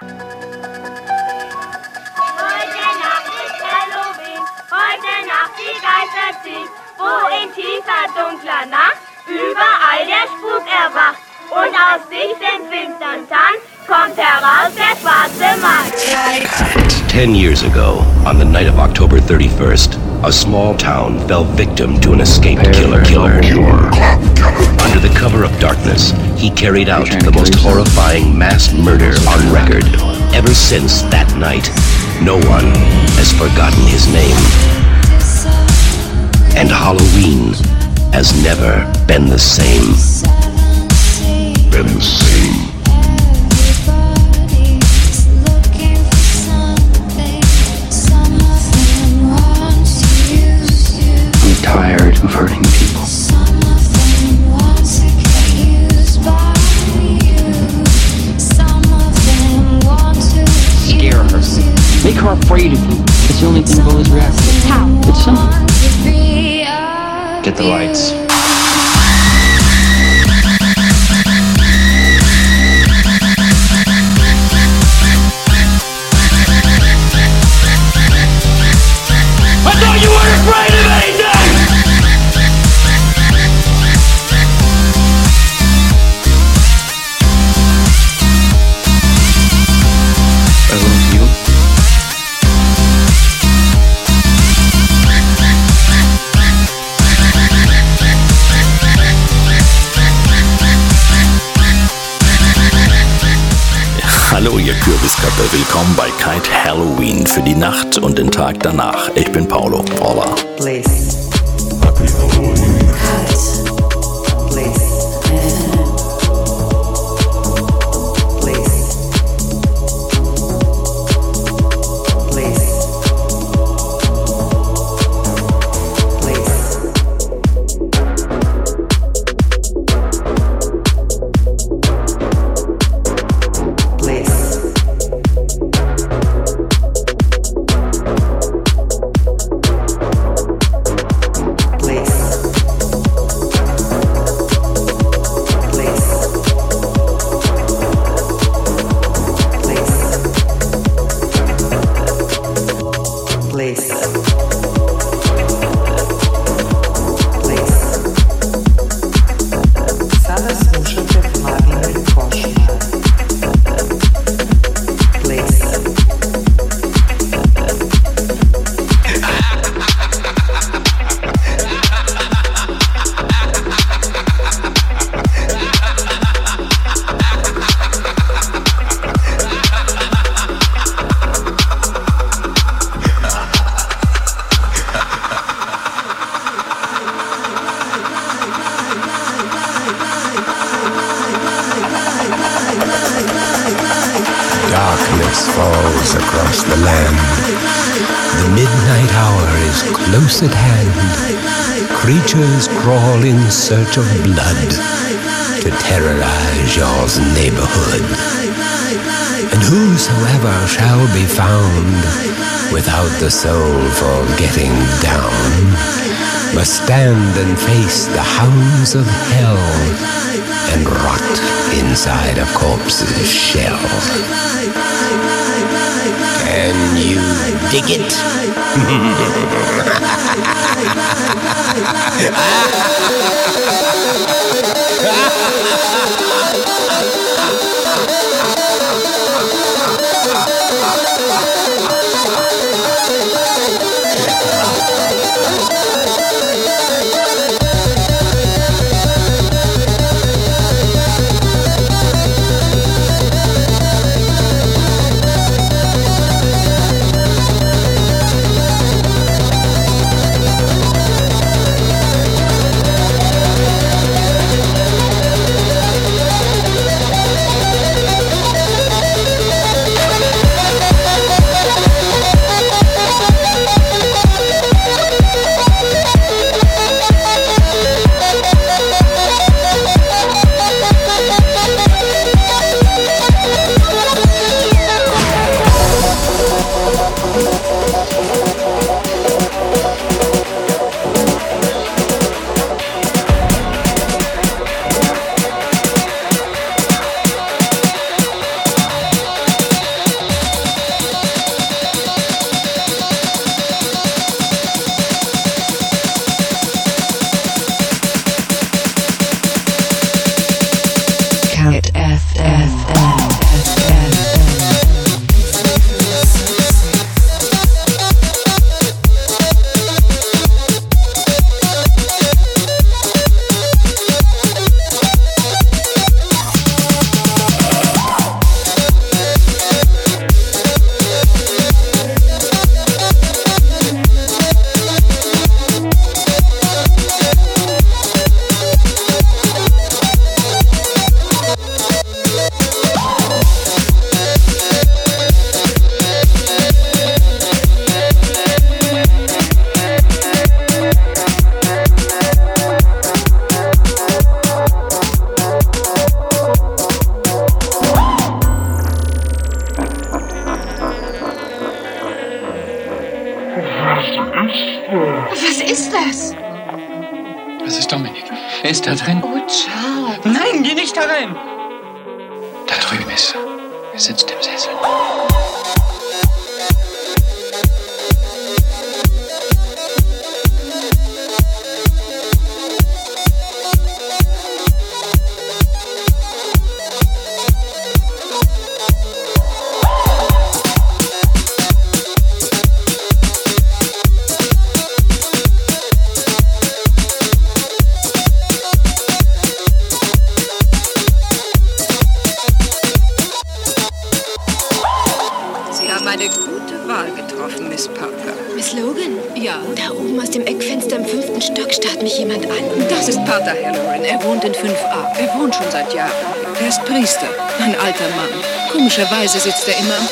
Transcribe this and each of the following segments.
Heute Nacht ist Halloween, heute Nacht die Geister ziehen, wo in tiefer dunkler Nacht überall der Spuk erwacht. Und aus dichten finstern Tanz kommt heraus der schwarze Mann. Ten years ago, on the night of October 31st, a small town fell victim to an escaped killer. killer. Under the cover of darkness, he carried out the most horrifying mass murder on record. Ever since that night, no one has forgotten his name. And Halloween has never been the same. Been the same. I'm tired of hurting afraid of you. It's the only thing react to. How? It's simple. Get the lights. Kürbiskappe. Willkommen bei Kite Halloween für die Nacht und den Tag danach. Ich bin Paolo. Paula. Please. Happy Halloween. Kite. Please. Without the soul for getting down must stand and face the hounds of hell and rot inside a corpse's shell. Can you dig it? sitzt er immer am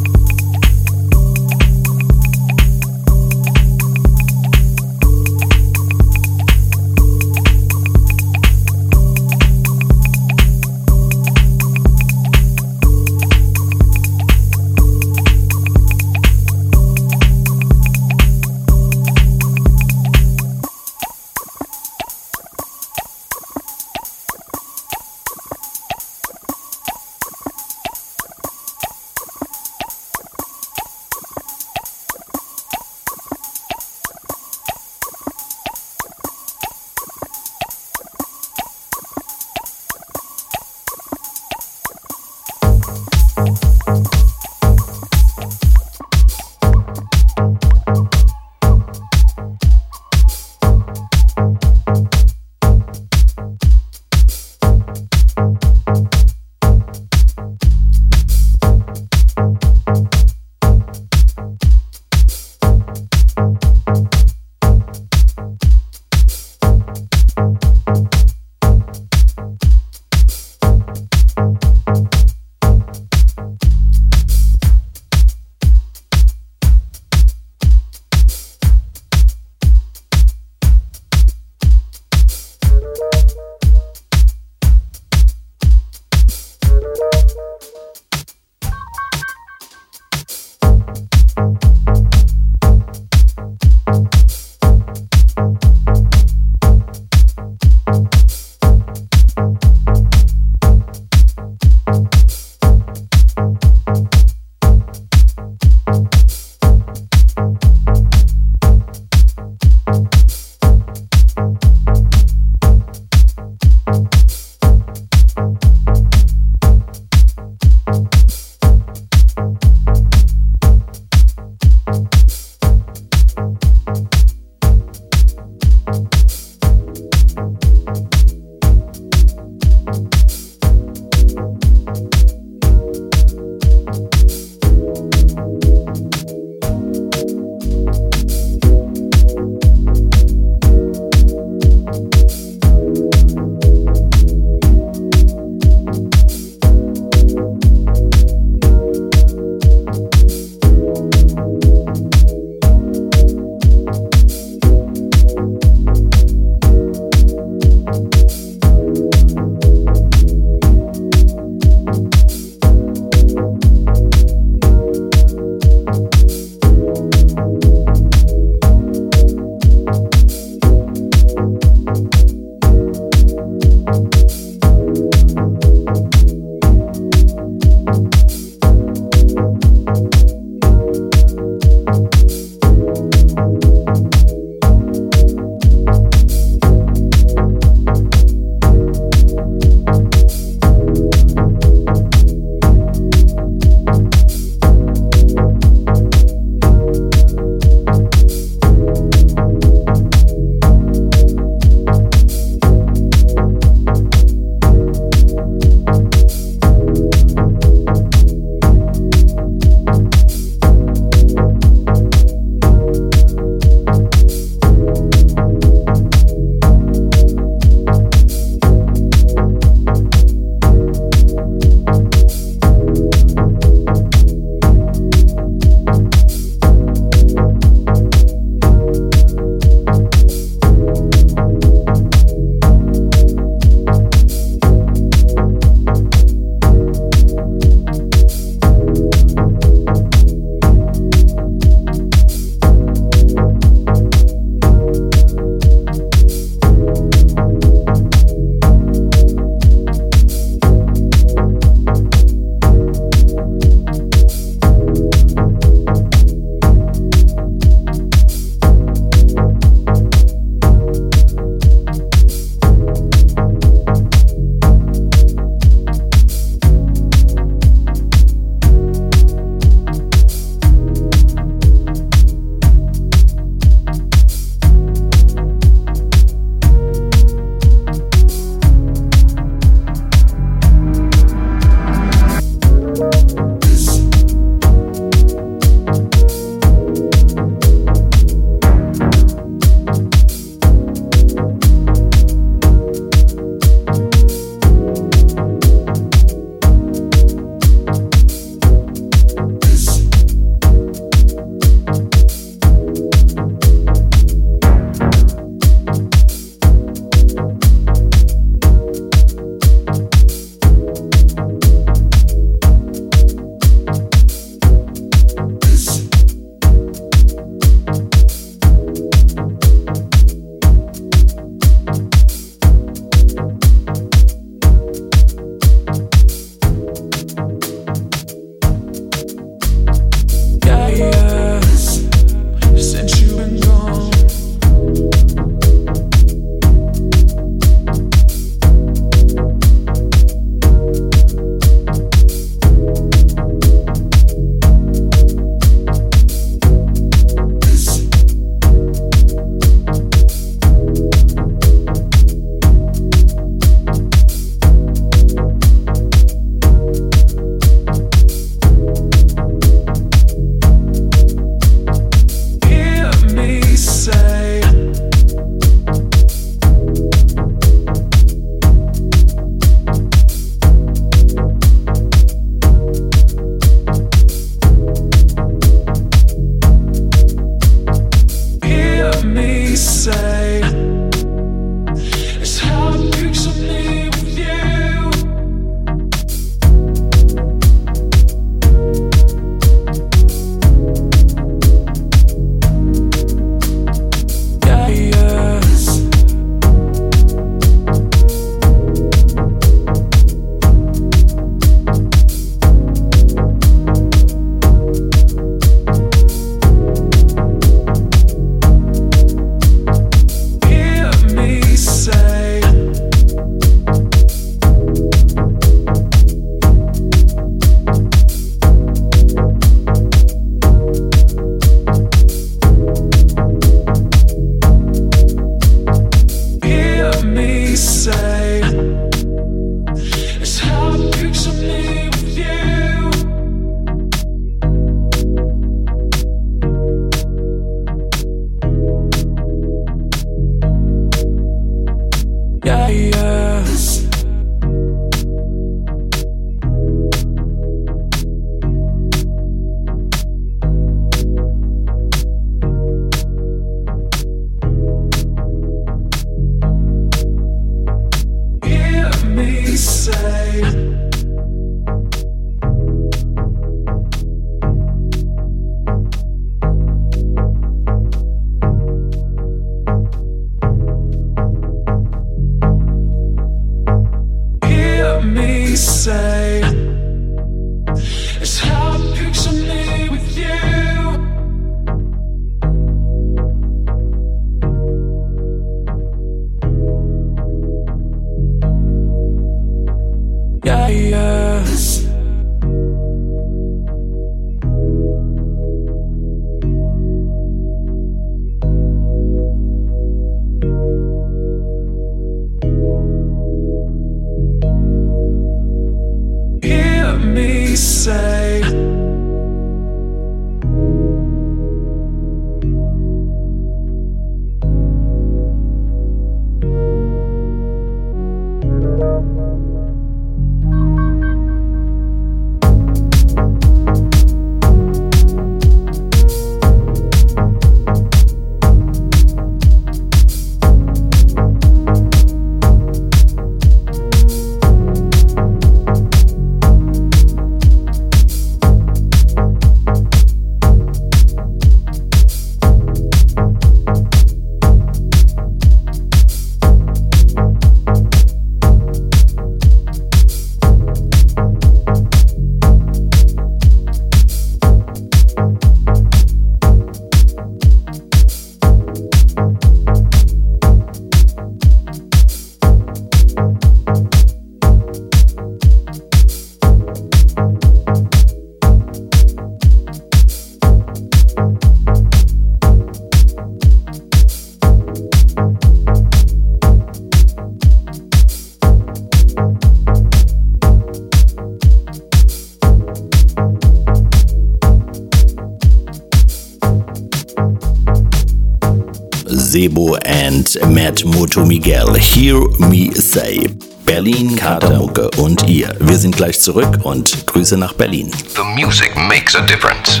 Sebo and Matt Moto Miguel. Hear me say. Berlin, Katermucke und ihr. Wir sind gleich zurück und Grüße nach Berlin. The music makes a difference.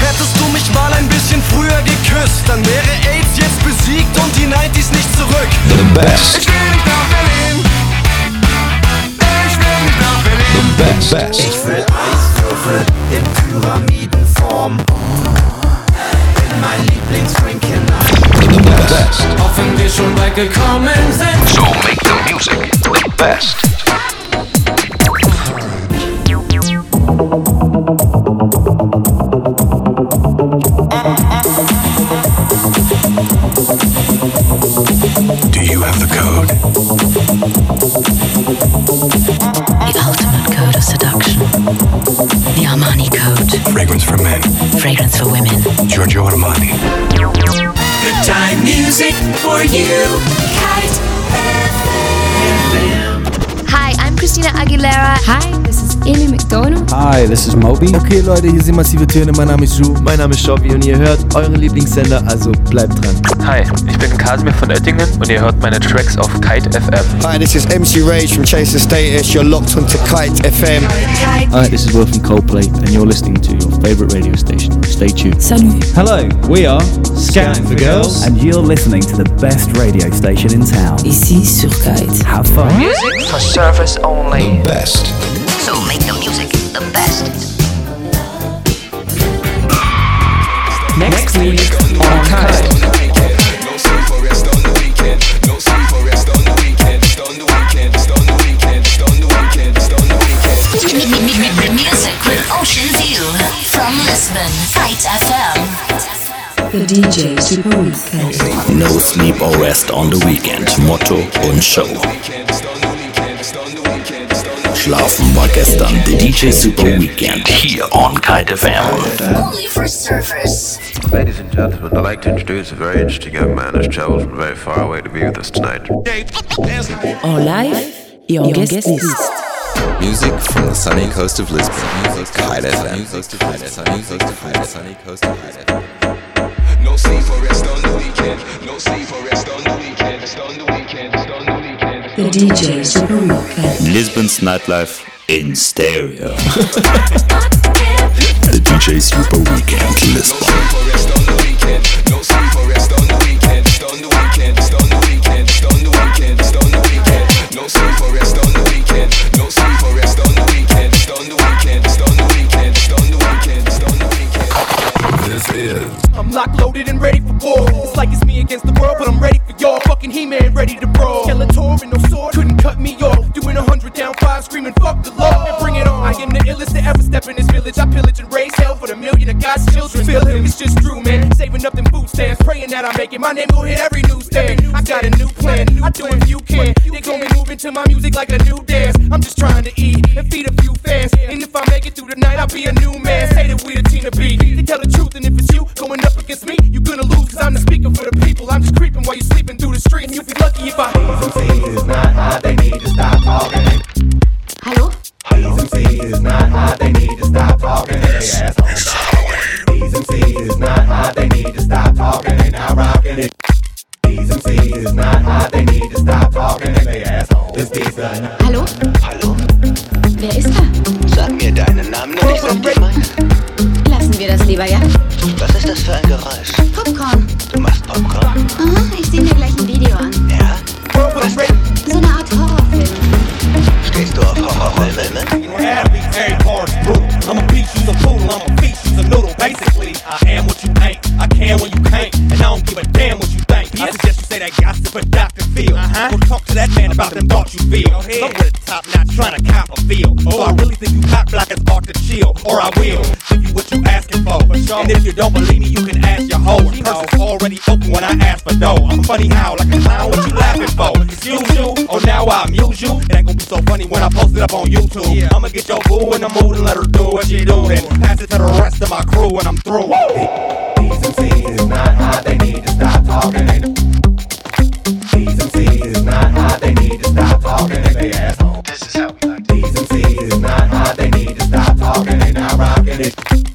Hättest du mich mal ein bisschen früher geküsst, dann wäre AIDS jetzt besiegt und die 90s nicht zurück. The best. Ich will nicht nach Berlin. Ich will nicht nach Berlin. The best. best. Ich will Eiswürfel in Pyramidenform. In mein Lieblingsdrink hinein. The best. Auch wenn wir schon weit gekommen sind. So make the music the best. Do you have the code? The ultimate code of seduction. The Armani code. Fragrance for men. Fragrance for women. Giorgio Armani. Good time music for you. Kite Hi, I'm Christina Aguilera. Hi, this Amy Macdonald. Hi, this is Moby. Okay, Leute, hier sind massive Töne. Mein Name ist Ju. Mein Name ist Shoppy und ihr hört euren Lieblingssender, also bleibt dran. Hi, ich bin Kasimir von Oettingen und ihr hört meine Tracks auf Kite FM. Hi, this is MC Rage from Chase & Status. You're locked onto Kite FM. Hi, this is Will from Coldplay, and you're listening to your favorite radio station. Stay tuned. Salut. Hello, we are Scouting for Girls. And you're listening to the best radio station in town. Ici sur Kite. Have fun. Music for service only. The best. So make the music the best. Next week on Kite. No sleep for rest on the weekend. No sleep for rest on the weekend. On the weekend. On the weekend. On the weekend. On the weekend. Music with Ocean View from Lisbon. Kite FM. The DJ Super Weekend. No sleep or rest on the weekend. Motto und Show. Schlafen war gestern. The DJ Super Weekend hier on Kite FM. Only for surfers. Ladies and gentlemen, I'd like to introduce a very interesting young man who's traveled from very far away to be with us tonight. En live et en guest list. Music from the sunny coast of Lisbon. Kite FM. Sunny coast of Lisbon. No sleep or rest on the weekend. No sleep or rest on the weekend. It's on the weekend. It's on the weekend. The DJ Super Weekend. Lisbon's nightlife in stereo. the DJ Super Weekend Lisbon. No sleep or rest on the weekend. It's on the weekend. It's on the weekend. It's on the weekend. It's on the weekend. No sleep or rest on the weekend. No sleep or rest on the weekend. It's on the weekend. It's on the weekend. It's on the weekend. It's on the weekend. This is I'm locked, loaded, and ready for war. It's like it's me against the world, but I'm fuck the law and bring it on. I am the illest to ever step in this village. I pillage and raise hell for the million of God's children. Feel him, it's just true, man. Saving up them food stamps, praying that I make it. My name will hit every newsstand. I got a new plan. I do if you can. They gon' be moving to my music like a new dance. I'm just trying to eat and feed a few fans. And if I make it through the night, I'll be a new man. Say that we the to beat. They tell the truth, and if it's you going up against me, you gonna lose. Cause I'm the speaker for the people. I'm just creeping while you sleeping through the streets. You'll be lucky if I. is not hot, they need to stop talking. Is not hot, they need to stop talking. They assholes. These MCs is not hot, they need to stop talking. They not rocking it. These MCs is not hot, they need to stop talking. They assholes. This beat's the Hallo? Hallo? Wer ist da? Sag mir deinen Namen und ich sag dir meinen. Lassen wir das lieber, ja? Was ist das für ein Geräusch? Popcorn. Du machst Popcorn? Aha, ich sehe mir gleich ein Video an. Ja? I'm a beast, you's a poodle. I'm a feast, you's a noodle. Basically, I am what you ain't. I can when you can't. And I don't give a damn what you think. I suggest you say that gossip for Dr. Phil. Uh-huh. Go talk to that man about them thoughts you feel. I'm with the top notch trying to cop a feel. So I really think you cop blockers ought to chill. Or I will what you asking for. And if you don't believe me, you can ask your hoe. Purse already open when I ask for dough. I'm funny how, like a clown, what you laughing for? Excuse you, oh now I amuse you. It ain't gonna be so funny when I post it up on YouTube. I'ma get your boo in the mood and let her do what she do. Then pass it to the rest of my crew when I'm through. These MCs is not hot, they need to stop talking. These MCs is not hot, they need to stop talking. They assholes. This is how we like These MCs is not hot, they need to stop talking. They not rocking it.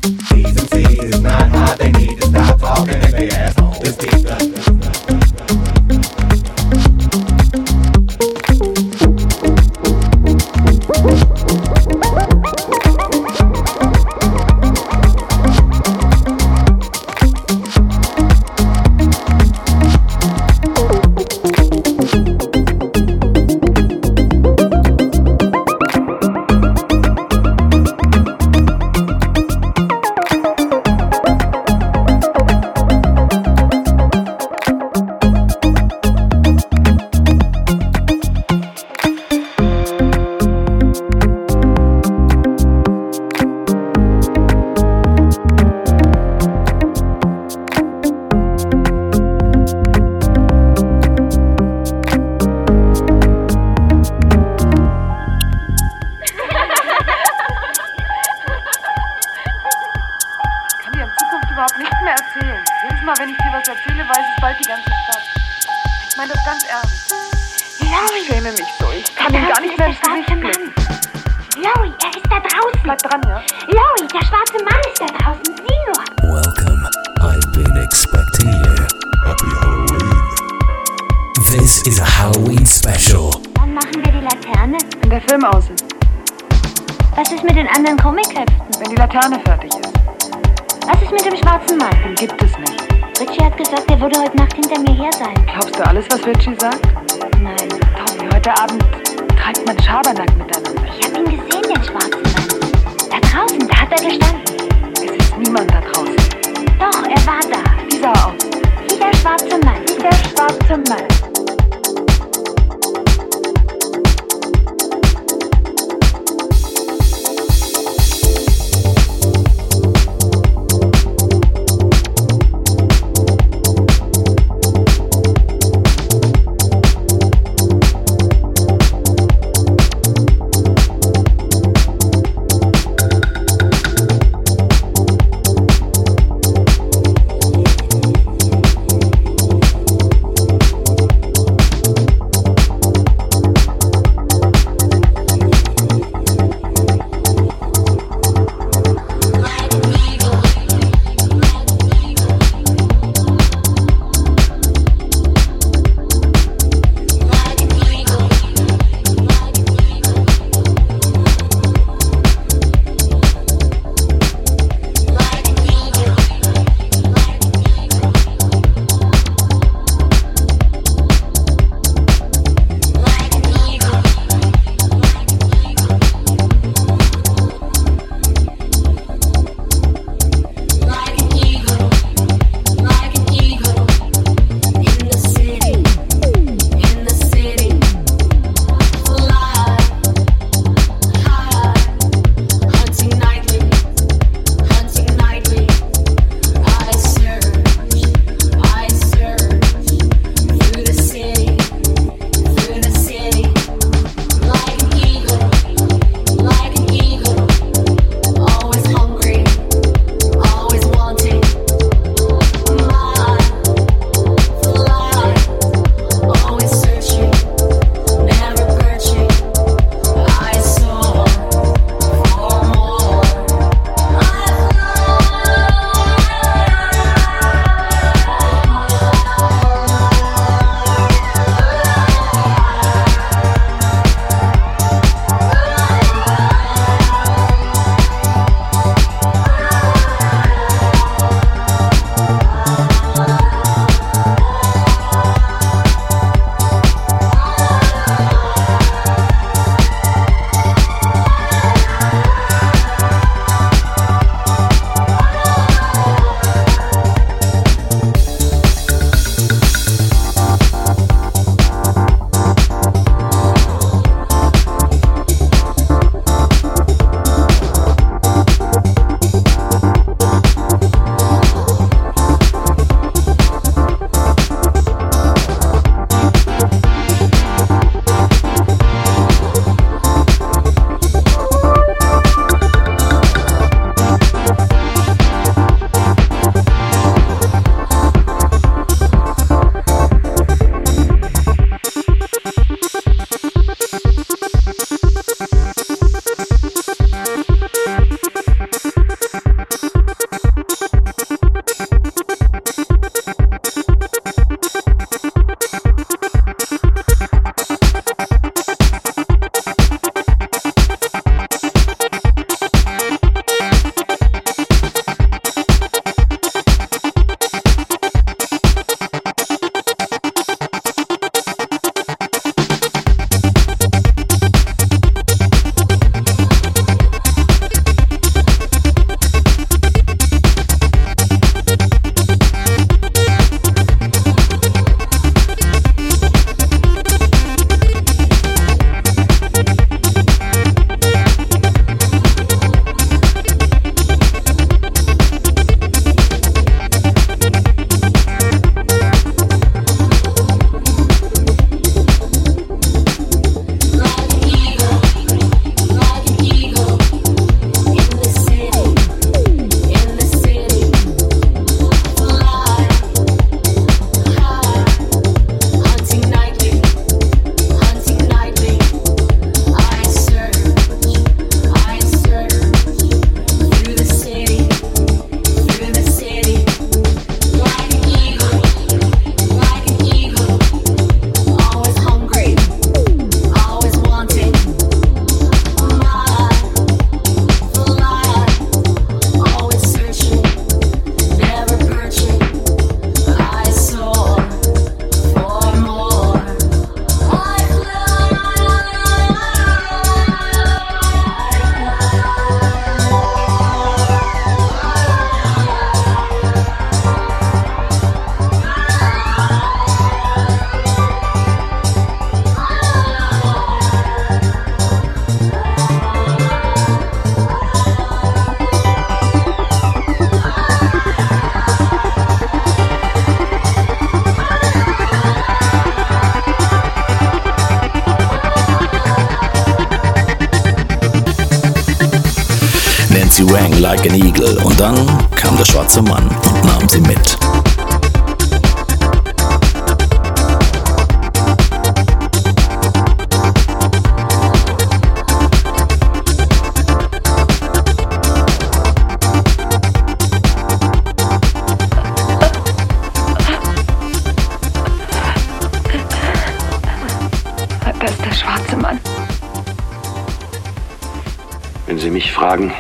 sagen,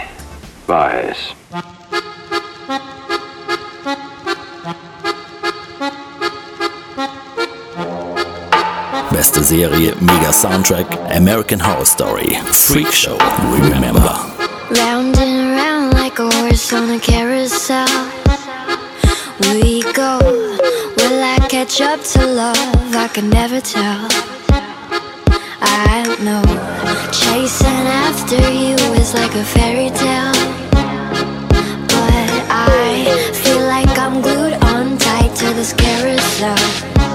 war er es. Beste Serie, mega Soundtrack, American Horror Story, Freak Show, Remember. Round and round like a horse on a carousel. We go, will I catch up to love? I can never tell no Chasing after you is like a fairy tale. But I feel like I'm glued on tight to this carousel.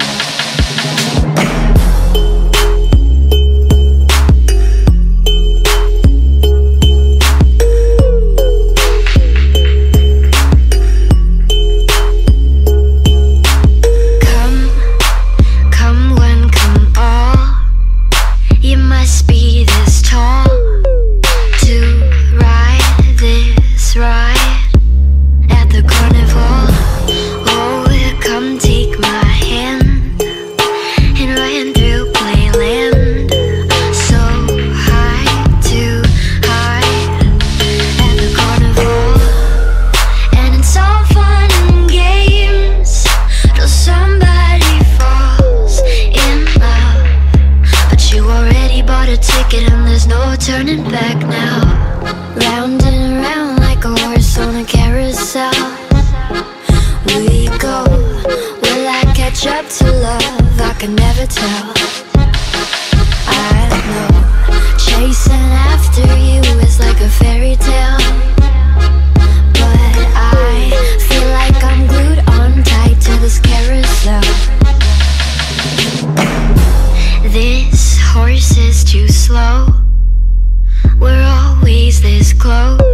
is close.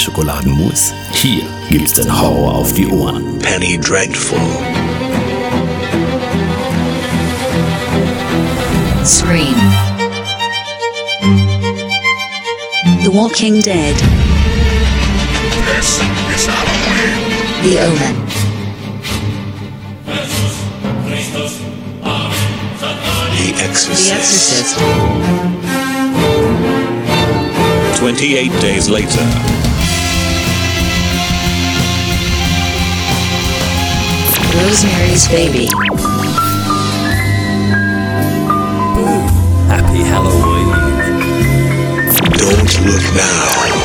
Schokoladenmus. Hier gibt's den Horror auf die Ohren. Penny Dreadful. Scream. The Walking Dead. This is Halloween. The Omen. The Exorcist. The Exorcist. 28 days later. Rosemary's Baby. Happy Halloween. Don't look now.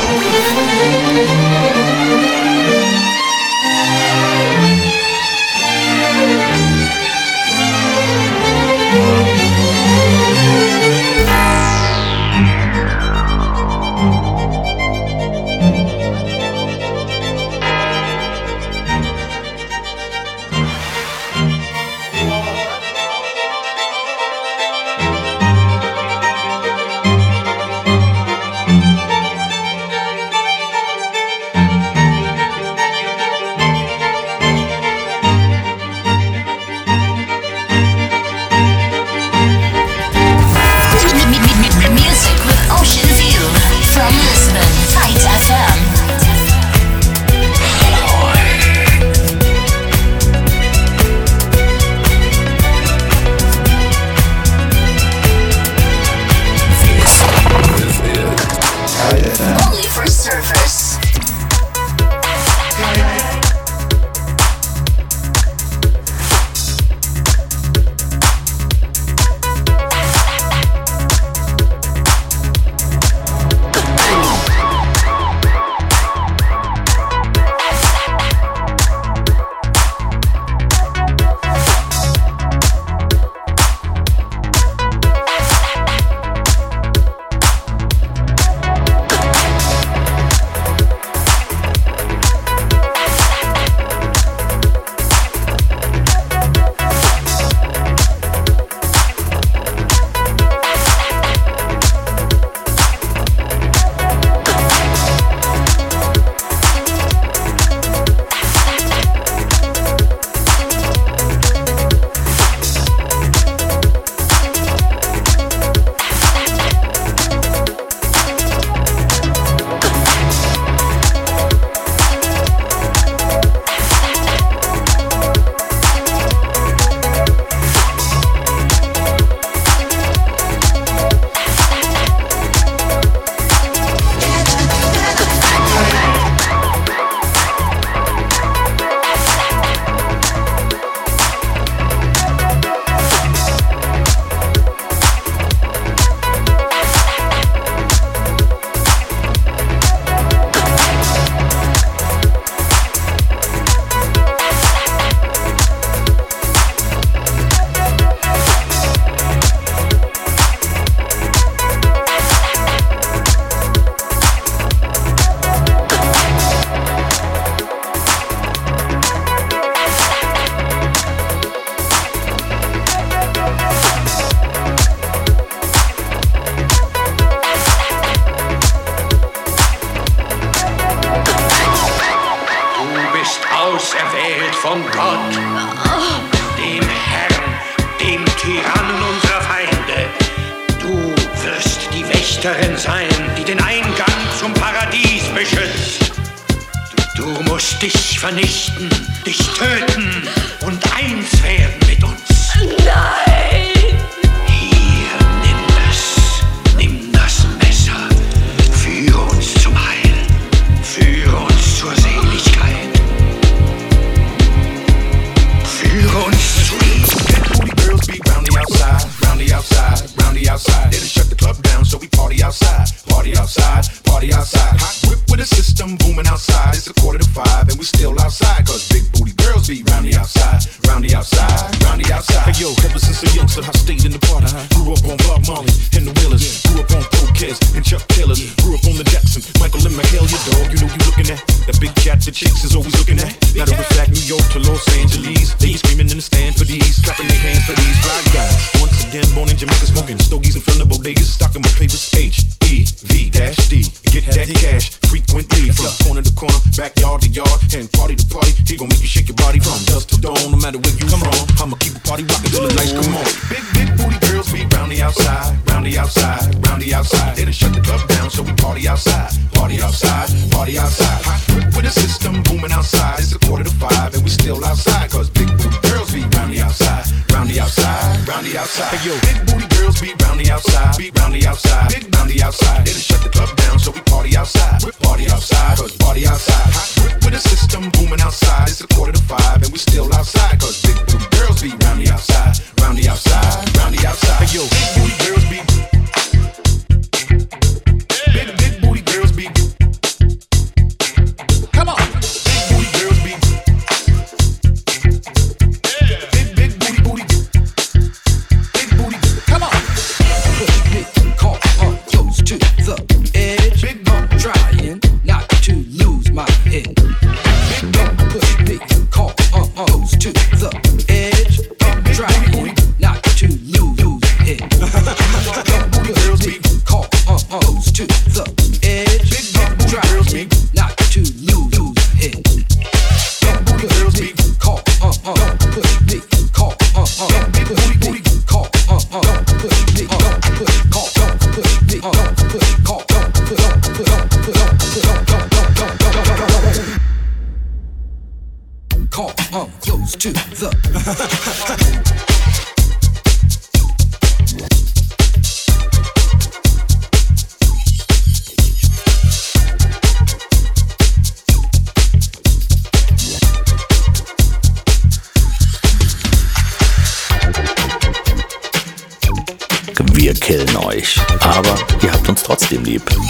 outside. They shut the club down, so we party outside. Party outside, party outside. Hot with a system booming outside. It's a quarter to five, and we still outside. Cause big booty girls be round the outside. Round the outside, round the outside. Hey, yo. Big booty girls be round the outside. Be round the outside, big round the outside. They shut the club down, so we party outside. We party outside, cause party outside. Hot with a system booming outside. It's a quarter to five, and we still outside. Cause big booty girls be round the outside. Round the outside, round the outside. Hey, yo. Big booty girls be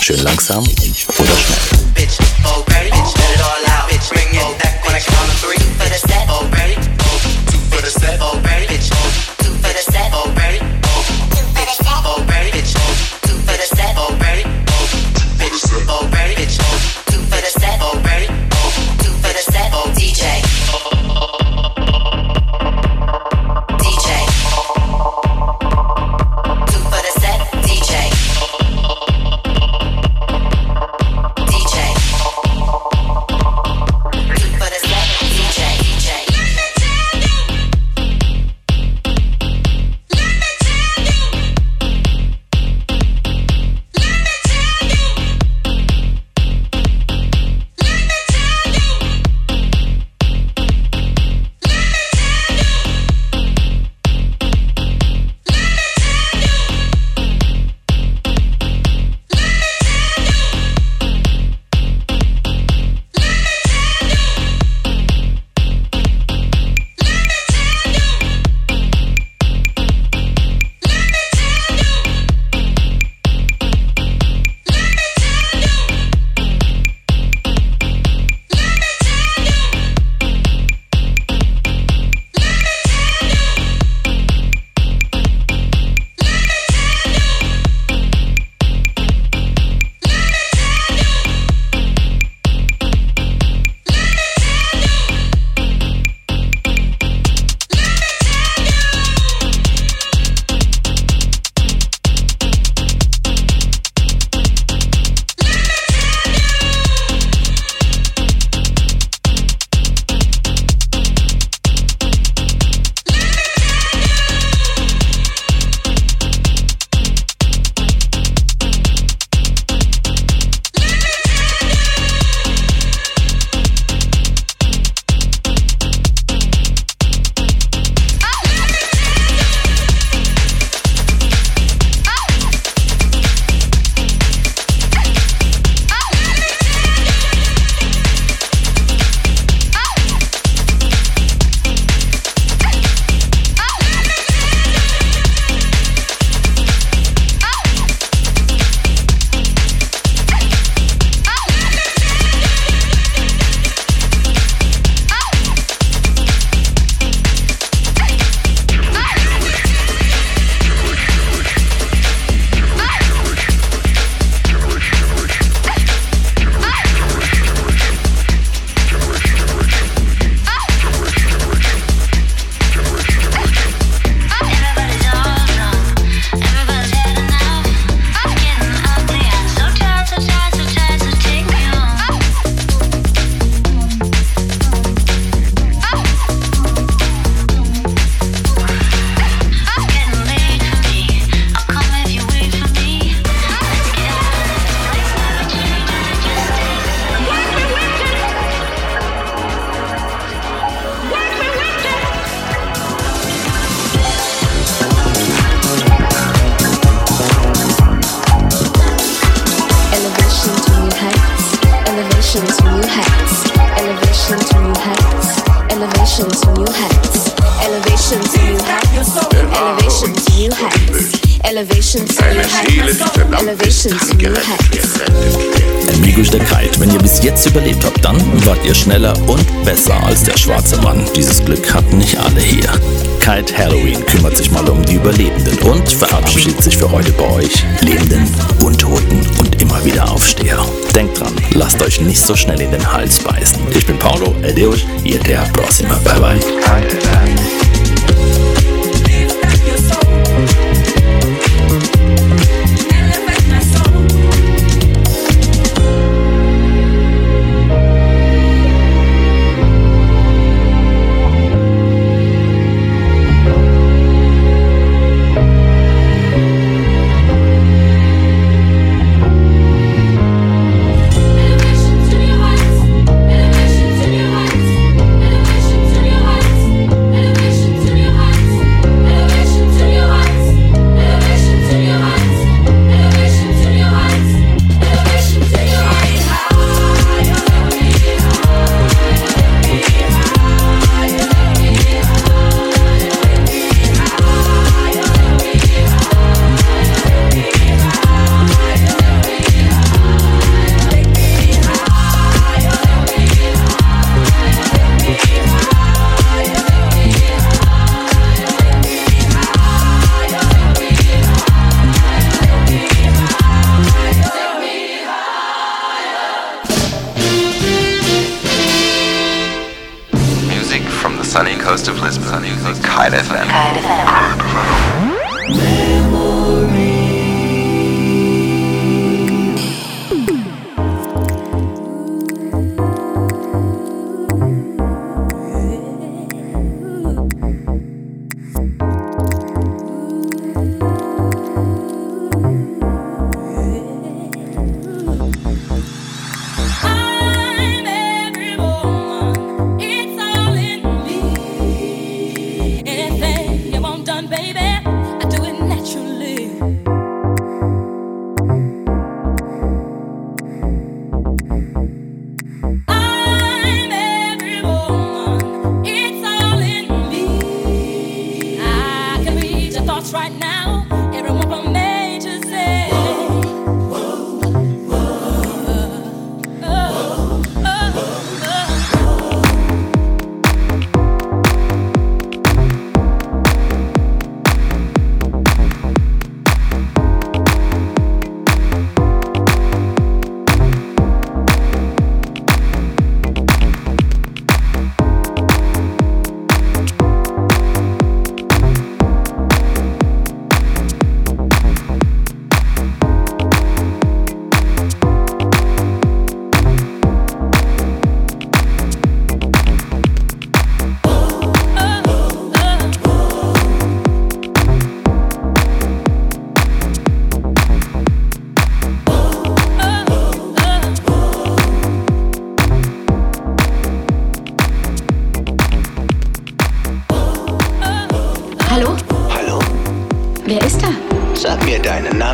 Schön langsam. Der schwarze Mann. Dieses Glück hatten nicht alle hier. Kite Halloween kümmert sich mal um die Überlebenden und verabschiedet sich für heute bei euch, Lebenden, Untoten und immer wieder Aufsteher. Denkt dran, lasst euch nicht so schnell in den Hals beißen. Ich bin Paulo, adeus y até a próxima. Bye bye.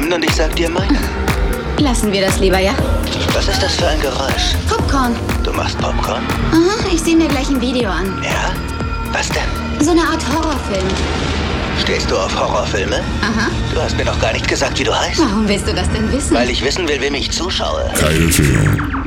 Namen und ich sag dir meinen. Lassen wir das lieber, ja? Was ist das für ein Geräusch? Popcorn. Du machst Popcorn? Aha, ich sehe mir gleich ein Video an. Ja? Was denn? So eine Art Horrorfilm. Stehst du auf Horrorfilme? Aha. Du hast mir noch gar nicht gesagt, wie du heißt. Warum willst du das denn wissen? Weil ich wissen will, wem ich zuschaue. Keilfilm.